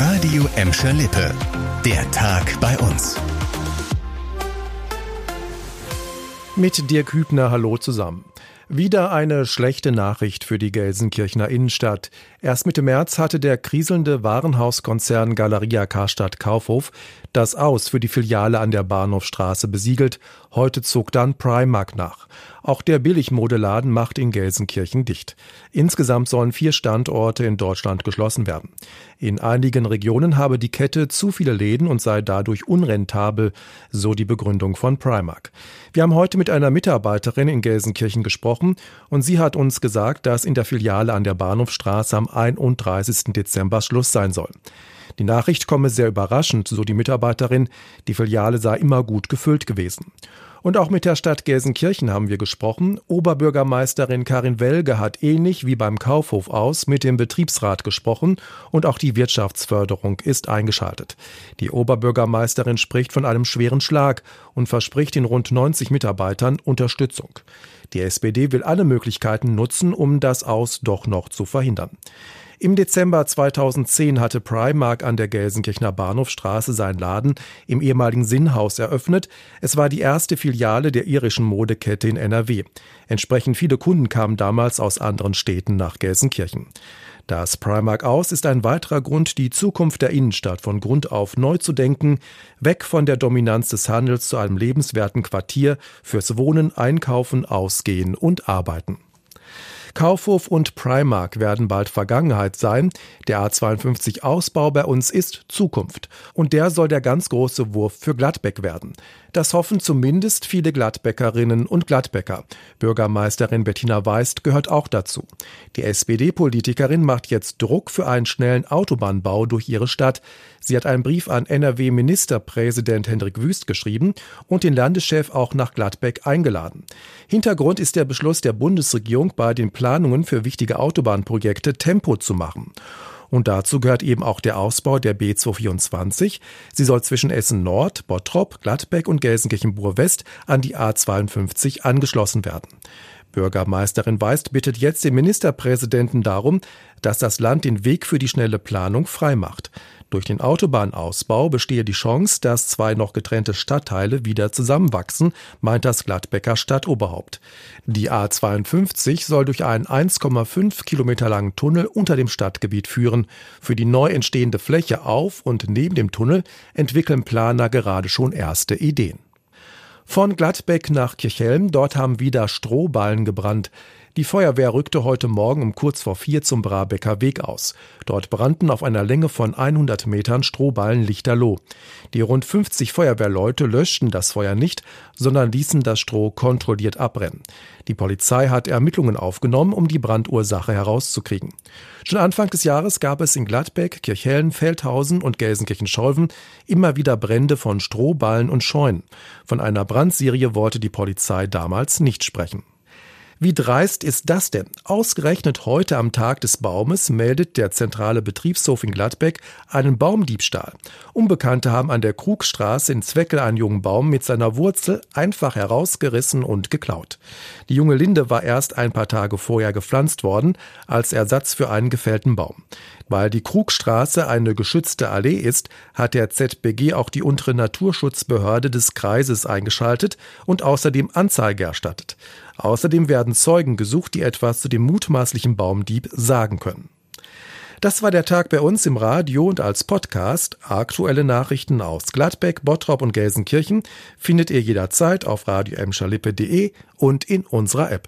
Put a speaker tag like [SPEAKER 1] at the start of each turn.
[SPEAKER 1] Radio Emscher Lippe. Der Tag bei uns.
[SPEAKER 2] Mit Dirk Hübner, hallo zusammen. Wieder eine schlechte Nachricht für die Gelsenkirchener Innenstadt. Erst Mitte März hatte der kriselnde Warenhauskonzern Galeria Karstadt Kaufhof das Aus für die Filiale an der Bahnhofstraße besiegelt. Heute zog dann Primark nach. Auch der Billigmodeladen macht in Gelsenkirchen dicht. Insgesamt sollen vier Standorte in Deutschland geschlossen werden. In einigen Regionen habe die Kette zu viele Läden und sei dadurch unrentabel, so die Begründung von Primark. Wir haben heute mit einer Mitarbeiterin in Gelsenkirchen gesprochen und sie hat uns gesagt, dass in der Filiale an der Bahnhofstraße am 31. Dezember Schluss sein soll. Die Nachricht komme sehr überraschend, so die Mitarbeiterin. Die Filiale sei immer gut gefüllt gewesen. Und auch mit der Stadt Gelsenkirchen haben wir gesprochen. Oberbürgermeisterin Karin Welge hat ähnlich wie beim Kaufhof aus mit dem Betriebsrat gesprochen und auch die Wirtschaftsförderung ist eingeschaltet. Die Oberbürgermeisterin spricht von einem schweren Schlag und verspricht den rund 90 Mitarbeitern Unterstützung. Die SPD will alle Möglichkeiten nutzen, um das Aus doch noch zu verhindern. Im Dezember 2010 hatte Primark an der Gelsenkirchener Bahnhofstraße seinen Laden im ehemaligen Sinnhaus eröffnet. Es war die erste Filiale der irischen Modekette in NRW. Entsprechend viele Kunden kamen damals aus anderen Städten nach Gelsenkirchen. Das Primark aus ist ein weiterer Grund, die Zukunft der Innenstadt von Grund auf neu zu denken, weg von der Dominanz des Handels zu einem lebenswerten Quartier fürs Wohnen, Einkaufen, Ausgehen und Arbeiten. Kaufhof und Primark werden bald Vergangenheit sein. Der A52-Ausbau bei uns ist Zukunft. Und der soll der ganz große Wurf für Gladbeck werden. Das hoffen zumindest viele Gladbeckerinnen und Gladbecker. Bürgermeisterin Bettina Weist gehört auch dazu. Die SPD-Politikerin macht jetzt Druck für einen schnellen Autobahnbau durch ihre Stadt. Sie hat einen Brief an NRW-Ministerpräsident Hendrik Wüst geschrieben und den Landeschef auch nach Gladbeck eingeladen. Hintergrund ist der Beschluss der Bundesregierung, bei den Planungen für wichtige Autobahnprojekte Tempo zu machen. Und dazu gehört eben auch der Ausbau der B224. Sie soll zwischen Essen Nord, Bottrop, Gladbeck und Gelsenkirchen-Bur-West an die A52 angeschlossen werden. Bürgermeisterin Weist bittet jetzt den Ministerpräsidenten darum, dass das Land den Weg für die schnelle Planung freimacht. Durch den Autobahnausbau bestehe die Chance, dass zwei noch getrennte Stadtteile wieder zusammenwachsen, meint das Gladbecker Stadtoberhaupt. Die A52 soll durch einen 1,5 Kilometer langen Tunnel unter dem Stadtgebiet führen. Für die neu entstehende Fläche auf und neben dem Tunnel entwickeln Planer gerade schon erste Ideen. Von Gladbeck nach Kirchhelm, dort haben wieder Strohballen gebrannt. Die Feuerwehr rückte heute Morgen um kurz vor vier zum Brabecker Weg aus. Dort brannten auf einer Länge von 100 Metern Strohballen lichterloh. Die rund 50 Feuerwehrleute löschten das Feuer nicht, sondern ließen das Stroh kontrolliert abbrennen. Die Polizei hat Ermittlungen aufgenommen, um die Brandursache herauszukriegen. Schon Anfang des Jahres gab es in Gladbeck, Kirchhellen, Feldhausen und Gelsenkirchen-Scholven immer wieder Brände von Strohballen und Scheunen. Von einer Brandserie wollte die Polizei damals nicht sprechen. Wie dreist ist das denn? Ausgerechnet heute am Tag des Baumes meldet der zentrale Betriebshof in Gladbeck einen Baumdiebstahl. Unbekannte haben an der Krugstraße in Zweckel einen jungen Baum mit seiner Wurzel einfach herausgerissen und geklaut. Die junge Linde war erst ein paar Tage vorher gepflanzt worden, als Ersatz für einen gefällten Baum. Weil die Krugstraße eine geschützte Allee ist, hat der ZBG auch die untere Naturschutzbehörde des Kreises eingeschaltet und außerdem Anzeige erstattet. Außerdem werden Zeugen gesucht, die etwas zu dem mutmaßlichen Baumdieb sagen können. Das war der Tag bei uns im Radio und als Podcast. Aktuelle Nachrichten aus Gladbeck, Bottrop und Gelsenkirchen findet ihr jederzeit auf radio und in unserer App.